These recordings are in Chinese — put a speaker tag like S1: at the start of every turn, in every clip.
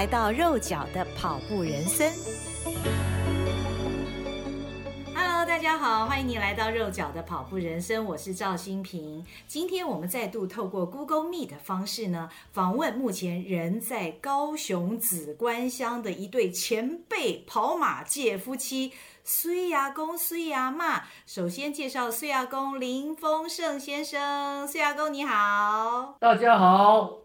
S1: 来到肉脚的跑步人生。Hello，大家好，欢迎你来到肉脚的跑步人生，我是赵新平。今天我们再度透过 Google Meet 的方式呢，访问目前人在高雄紫官乡的一对前辈跑马界夫妻。水阿公、水阿嬷，首先介绍水阿公林丰盛先生。水阿公你好，
S2: 大家好。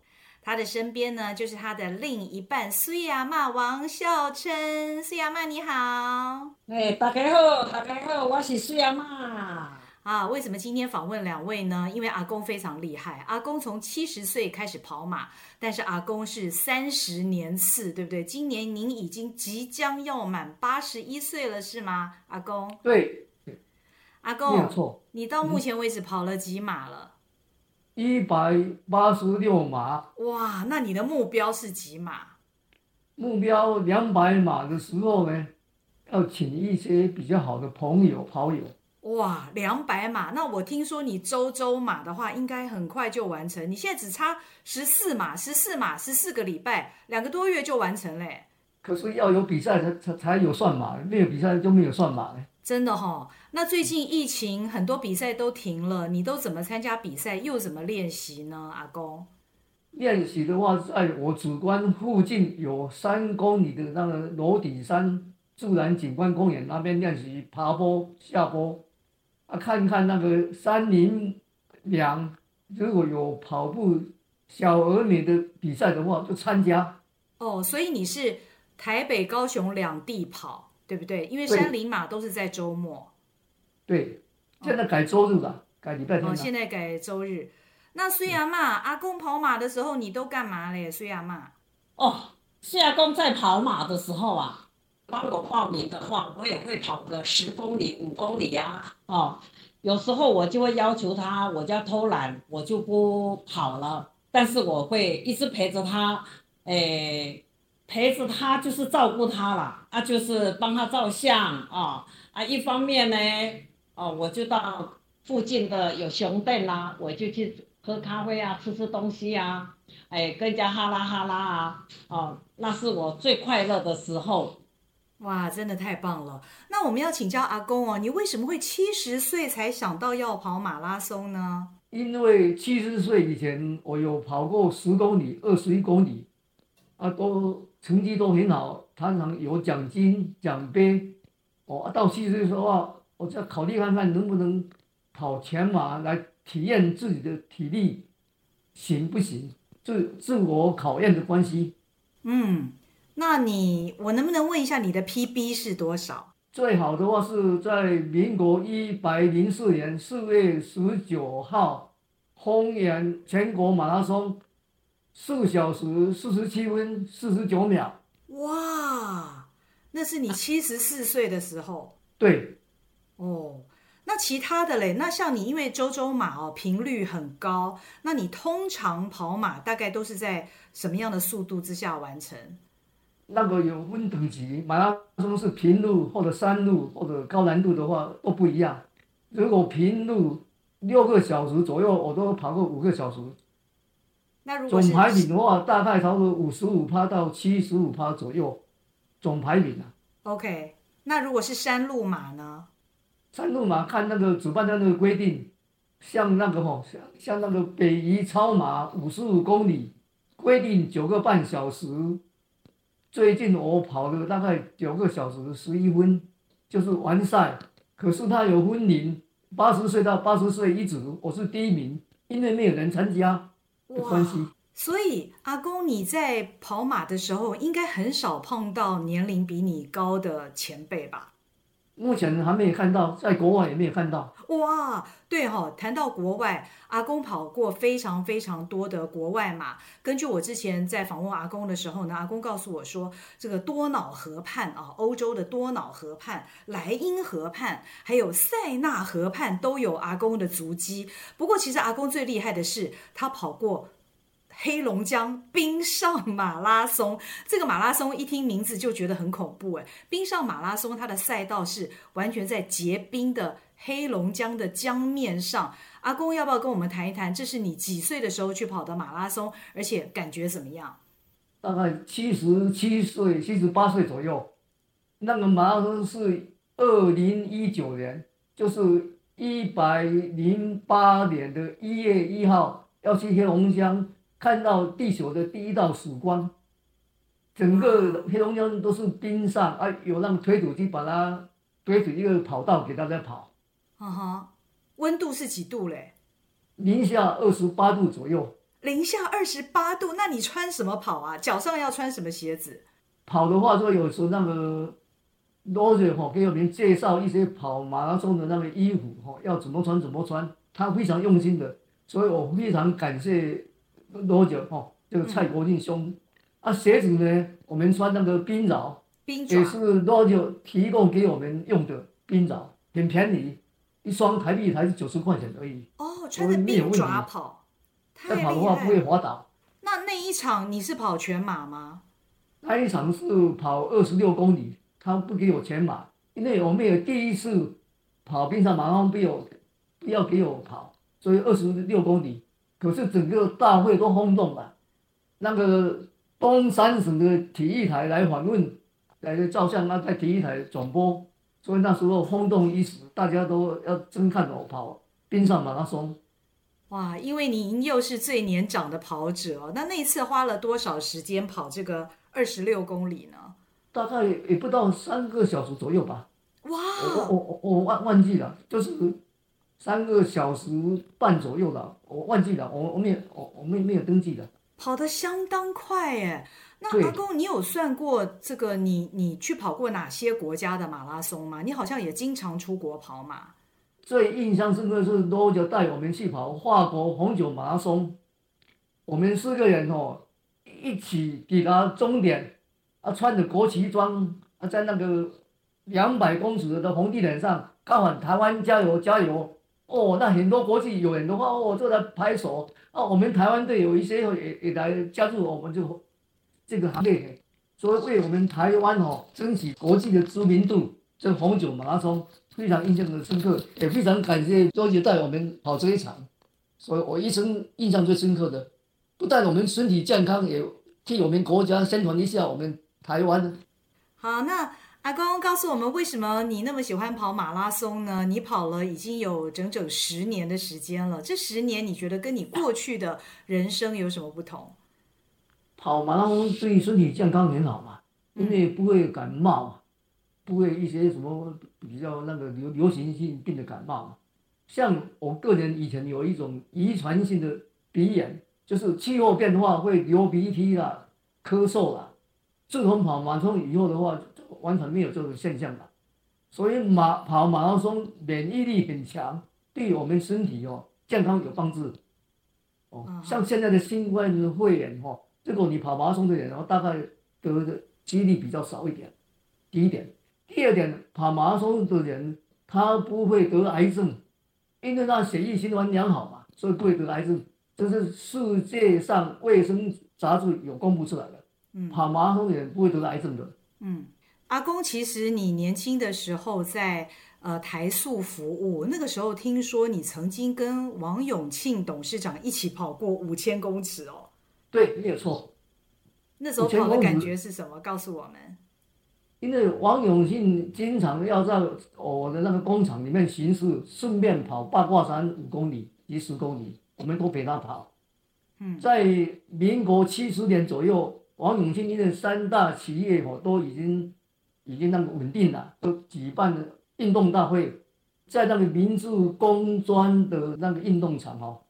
S1: 他的身边呢，就是他的另一半水阿嬷王孝琛。水阿嬷你好，
S2: 哎，大家好，大家好，我是水阿嬷。
S1: 啊，为什么今天访问两位呢？因为阿公非常厉害，阿公从七十岁开始跑马，但是阿公是三十年次，对不对？今年您已经即将要满八十一岁了，是吗？阿公？
S2: 对，
S1: 阿公，没有错。你到目前为止跑了几马了？
S2: 一百八十六码。
S1: 哇，那你的目标是几码？
S2: 目标两百码的时候呢，要请一些比较好的朋友跑友。
S1: 哇，两百码！那我听说你周周马的话，应该很快就完成。你现在只差十四码，十四码，十四个礼拜，两个多月就完成嘞。
S2: 可是要有比赛才才才有算码，没有比赛就没有算码嘞。
S1: 真的哈、哦？那最近疫情，很多比赛都停了，你都怎么参加比赛，又怎么练习呢？阿公？
S2: 练习的话，在我主观附近有三公里的那个罗底山自然景观公园那边练习爬坡、下坡。啊，看看那个山林两，如果有跑步小儿女的比赛的话，就参加。
S1: 哦，所以你是台北、高雄两地跑，对不对？因为山林马都是在周末。
S2: 对，现在改周日了，哦、改礼拜天。
S1: 哦，现在改周日。那虽然嘛，阿公跑马的时候，你都干嘛嘞？虽然嘛。
S3: 哦，虽阿公在跑马的时候啊。帮我报名的话，我也会跑个十公里、五公里呀。哦，有时候我就会要求他，我就要偷懒，我就不跑了。但是我会一直陪着他，诶，陪着他就是照顾他了，啊，就是帮他照相啊啊。一方面呢，哦，我就到附近的有熊店啦，我就去喝咖啡啊，吃吃东西啊，哎，跟人家哈拉哈拉啊，哦，那是我最快乐的时候。
S1: 哇，真的太棒了！那我们要请教阿公哦，你为什么会七十岁才想到要跑马拉松呢？
S2: 因为七十岁以前我有跑过十公里、二十一公里，啊，都成绩都很好，常常有奖金、奖杯。哦，到七十岁的话，我就要考虑看看能不能跑全马来体验自己的体力行不行，自自我考验的关系。
S1: 嗯。那你我能不能问一下你的 PB 是多少？
S2: 最好的话是在民国一百零四年四月十九号，丰原全国马拉松，四小时四十七分四十九秒。
S1: 哇，那是你七十四岁的时候。
S2: 对。
S1: 哦，那其他的嘞？那像你因为周周马哦频率很高，那你通常跑马大概都是在什么样的速度之下完成？
S2: 那个有分等级，马拉松是平路或者山路或者高难度的话都不一样。如果平路六个小时左右，我都跑过五个小时。
S1: 那如果
S2: 总排名的话，大概差不多五十五趴到七十五趴左右，总排名啊。
S1: OK，那如果是山路马呢？
S2: 山路马看那个主办单位的规定，像那个吼，像像那个北宜超马五十五公里，规定九个半小时。最近我跑了大概九个小时十一分，就是完赛。可是他有分龄，八十岁到八十岁一组，我是第一名，因为没有人参加的关系。
S1: 所以阿公你在跑马的时候，应该很少碰到年龄比你高的前辈吧？
S2: 目前还没有看到，在国外也没有看到。
S1: 哇，对哈、哦，谈到国外，阿公跑过非常非常多的国外马。根据我之前在访问阿公的时候呢，阿公告诉我说，这个多瑙河畔啊，欧洲的多瑙河畔、莱茵河畔，还有塞纳河畔都有阿公的足迹。不过，其实阿公最厉害的是，他跑过。黑龙江冰上马拉松，这个马拉松一听名字就觉得很恐怖哎。冰上马拉松它的赛道是完全在结冰的黑龙江的江面上。阿公要不要跟我们谈一谈？这是你几岁的时候去跑的马拉松，而且感觉怎么样？
S2: 大概七十七岁、七十八岁左右。那个马拉松是二零一九年，就是一百零八年的一月一号要去黑龙江。看到地球的第一道曙光，整个黑龙江都是冰上啊，有让推土机把它推出一个跑道给大家跑。
S1: 哈哈，温度是几度嘞？
S2: 零下二十八度左右。
S1: 零下二十八度，那你穿什么跑啊？脚上要穿什么鞋子？
S2: 跑的话，就有时候那个罗姐哈给我们介绍一些跑马拉松的那个衣服哈，要怎么穿怎么穿，他非常用心的，所以我非常感谢。多久哦？这个蔡国庆兄，嗯、啊，鞋子呢？我们穿那个冰爪，
S1: 冰爪
S2: 也是多久提供给我们用的冰爪，很便宜，一双台币才是九十块钱而已。
S1: 哦，穿着冰爪跑，
S2: 太跑的话不会滑倒。
S1: 那那一场你是跑全马吗？
S2: 那一场是跑二十六公里，他不给我全马，因为我没有第一次跑冰上马拉松，没有不要给我跑，所以二十六公里。可是整个大会都轰动了，那个东三省的体育台来访问，来照相，那在体育台转播，所以那时候轰动一时，大家都要争看我跑冰上马拉松。
S1: 哇，因为您又是最年长的跑者，哦那那一次花了多少时间跑这个二十六公里呢？
S2: 大概也不到三个小时左右吧。
S1: 哇，
S2: 我我我我忘忘记了，就是。三个小时半左右了，我忘记了，我我没有我我没没有登记的。
S1: 跑得相当快耶！那阿公，你有算过这个你？你你去跑过哪些国家的马拉松吗？你好像也经常出国跑马。
S2: 最印象深刻是罗杰带我们去跑法国红酒马拉松，我们四个人哦一起抵达终点，啊，穿着国旗装啊，在那个两百公尺的红地毯上，高喊台湾加油加油。哦，那很多国际友人的话，哦，就在拍手。哦，我们台湾队有一些也也来加入我们就这个行列，所以为我们台湾哦争取国际的知名度。这红酒马拉松非常印象的深刻，也非常感谢周杰带我们跑这一场。所以我一生印象最深刻的，不但我们身体健康，也替我们国家宣传一下我们台湾。
S1: 好，那。阿公告诉我们，为什么你那么喜欢跑马拉松呢？你跑了已经有整整十年的时间了。这十年，你觉得跟你过去的人生有什么不同？
S2: 跑马拉松对身体健康很好嘛，因为不会感冒，不会一些什么比较那个流流行性病的感冒。像我个人以前有一种遗传性的鼻炎，就是气候变化会流鼻涕啦、咳嗽啦。自从跑马拉松以后的话，完全没有这种现象了，所以马跑马拉松免疫力很强，对我们身体哦健康有帮助。哦，像现在的新冠肺炎哈，这个你跑马拉松的人，然后大概得的几率比较少一点。第一点，第二点，跑马拉松的人他不会得癌症，因为他血液循环良好嘛，所以不会得癌症。这是世界上卫生杂志有公布出来的。嗯，跑马拉松的人不会得癌症的。
S1: 嗯。阿公，其实你年轻的时候在呃台塑服务，那个时候听说你曾经跟王永庆董事长一起跑过五千公尺哦。
S2: 对，没有错。
S1: 那时候跑的感觉是什么？告诉我们。
S2: 因为王永庆经常要在我的那个工厂里面巡视，顺便跑八卦山五公里、及十公里，我们都陪他跑。嗯，在民国七十年左右，王永庆因为三大企业哦都已经。已经那么稳定了，都举办了运动大会，在那个明治工专的那个运动场哦，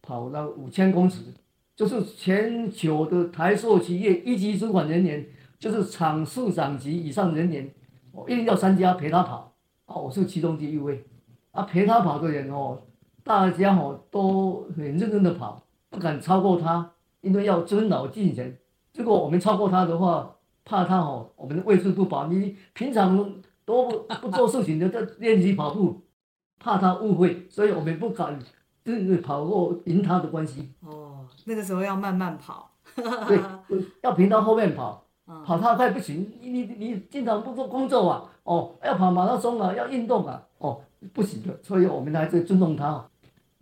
S2: 跑了五千公尺，就是全球的台塑企业一级主管人员，就是厂市长级以上人员，我一定要参加陪他跑，哦，我是其中之一位。啊，陪他跑的人哦，大家哦都很认真的跑，不敢超过他，因为要尊老敬贤。如果我们超过他的话，怕他哦，我们的位置不保。你平常都不不做事情的在练习跑步，怕他误会，所以我们不敢就是跑过赢他的关系。
S1: 哦，那个时候要慢慢跑。
S2: 对，要平到后面跑，跑太快不行。你你你经常不做工作啊，哦，要跑马拉松啊，要运动啊，哦，不行的。所以我们还是尊重他。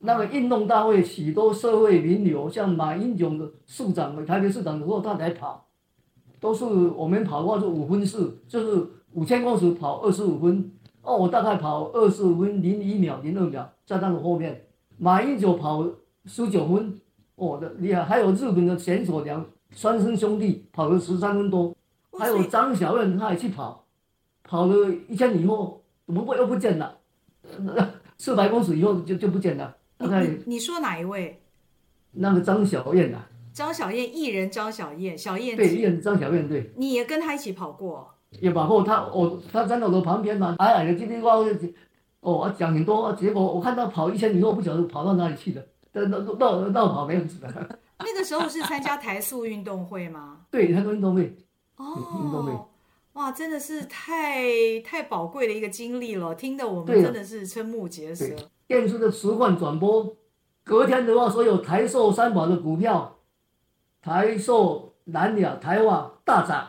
S2: 那个运动大会，许多社会名流，像马英九的市长、台北市长的时候，他来跑，都是我们跑的话是五分四，就是五千公尺跑二十五分。哦，我大概跑二十五分零一秒、零二秒，在他的后面。马英九跑十九分。哦，的厉害！还有日本的选手两双生兄弟跑了十三分多，还有张小燕，他也去跑，跑了一千米以后，怎么会又不见了？四百公尺以后就就不见了。大概
S1: 你你说哪一位？
S2: 那个张小燕啊。
S1: 张小燕，艺人张小燕，小燕。
S2: 对，艺人张小燕，对。
S1: 你也跟他一起跑过？
S2: 也跑过，他我他站在我的旁边嘛，矮矮的，今天话哦，讲很多，结果我看他跑一千米以后，不晓得跑到哪里去了。绕绕绕跑没有子的。
S1: 那个时候是参加台塑运动会吗？
S2: 对，台塑运动会。
S1: 哦，运动会。哇，真的是太太宝贵的一个经历了，听得我们真的是瞠目结舌。
S2: 电视的实况转播，隔天的话，所有台塑三宝的股票，台塑、南鸟、台湾大涨，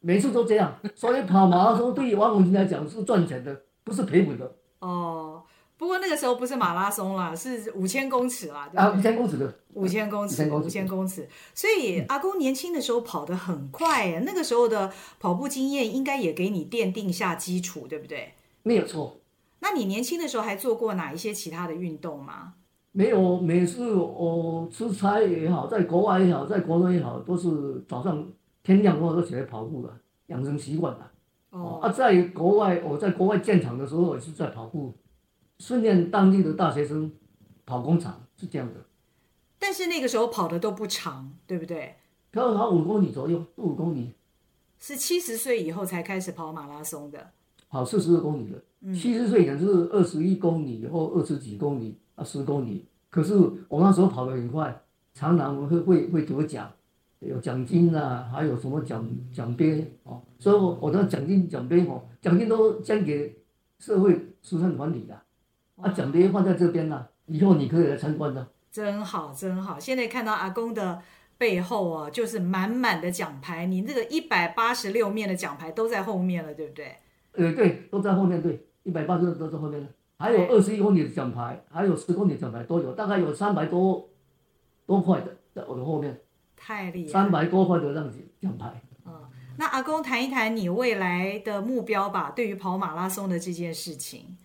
S2: 每次都这样。所以跑马拉松对于王永庆来讲是赚钱的，不是赔本的。
S1: 哦。不过那个时候不是马拉松啦，是五千公尺啦。
S2: 啊，五千公尺的。
S1: 五千公尺，五千公尺。所以阿公年轻的时候跑得很快呀，那个时候的跑步经验应该也给你奠定下基础，对不对？
S2: 没有错。
S1: 那你年轻的时候还做过哪一些其他的运动吗？
S2: 没有，每次我出差也好，在国外也好，在国内也好，都是早上天亮后都起来跑步了，养成习惯了。哦。啊，在国外，我在国外建厂的时候也是在跑步。训练当地的大学生跑工厂是这样的，
S1: 但是那个时候跑的都不长，对不对？
S2: 跑跑五公里左右，五公里。
S1: 是七十岁以后才开始跑马拉松的，
S2: 跑四十二公里的。七十岁也是二十一公里或二十几公里啊，十公里。可是我那时候跑得很快，常常会会会得奖，有奖金啊，还有什么奖奖杯哦。所以我我的奖金奖杯哦，奖金都捐给社会慈善团体的。啊，奖杯放在这边了，以后你可以来参观的。
S1: 真好，真好。现在看到阿公的背后啊，就是满满的奖牌。你这个一百八十六面的奖牌都在后面了，对不对？
S2: 呃，对，都在后面，对，一百八十六都在后面了。还有二十一公里的奖牌，还有十公里的奖牌都有，大概有三百多多块的在我的后面。
S1: 太厉害。
S2: 三百多块的让奖牌。
S1: 嗯，那阿公谈一谈你未来的目标吧，对于跑马拉松的这件事情。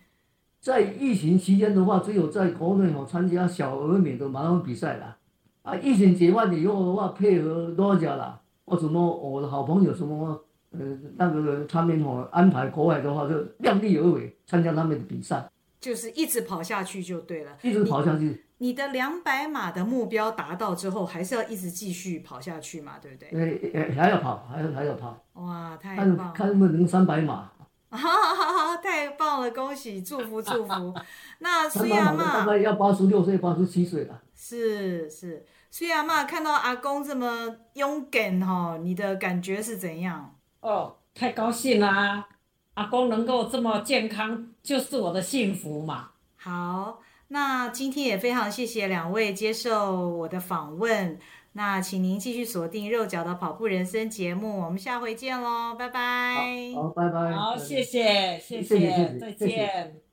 S2: 在疫情期间的话，只有在国内哦参加小而美的马拉松比赛啦。啊，疫情解放以后的话，配合多家啦，或什么我的好朋友什么，呃，那个他们哦安排国外的话，就量力而为参加他们的比赛。
S1: 就是一直跑下去就对了。
S2: 一直跑下去。
S1: 你，你的两百码的目标达到之后，还是要一直继续跑下去嘛？对不对？
S2: 呃，还要跑，还要还要跑。
S1: 哇，太棒了！
S2: 看看能不能三百码。
S1: 好好好，太棒了！恭喜，祝福，祝福。那孙阿嬷
S2: 大概要八十六岁、八十七岁了。
S1: 是是，孙阿嬷看到阿公这么勇敢哈，你的感觉是怎样？
S3: 哦，太高兴啦！阿公能够这么健康，就是我的幸福嘛。
S1: 好，那今天也非常谢谢两位接受我的访问。那请您继续锁定肉脚的跑步人生节目，我们下回见喽，拜拜。
S2: 好，好，拜拜。
S3: 好，谢谢，谢谢，谢谢，再见。谢谢。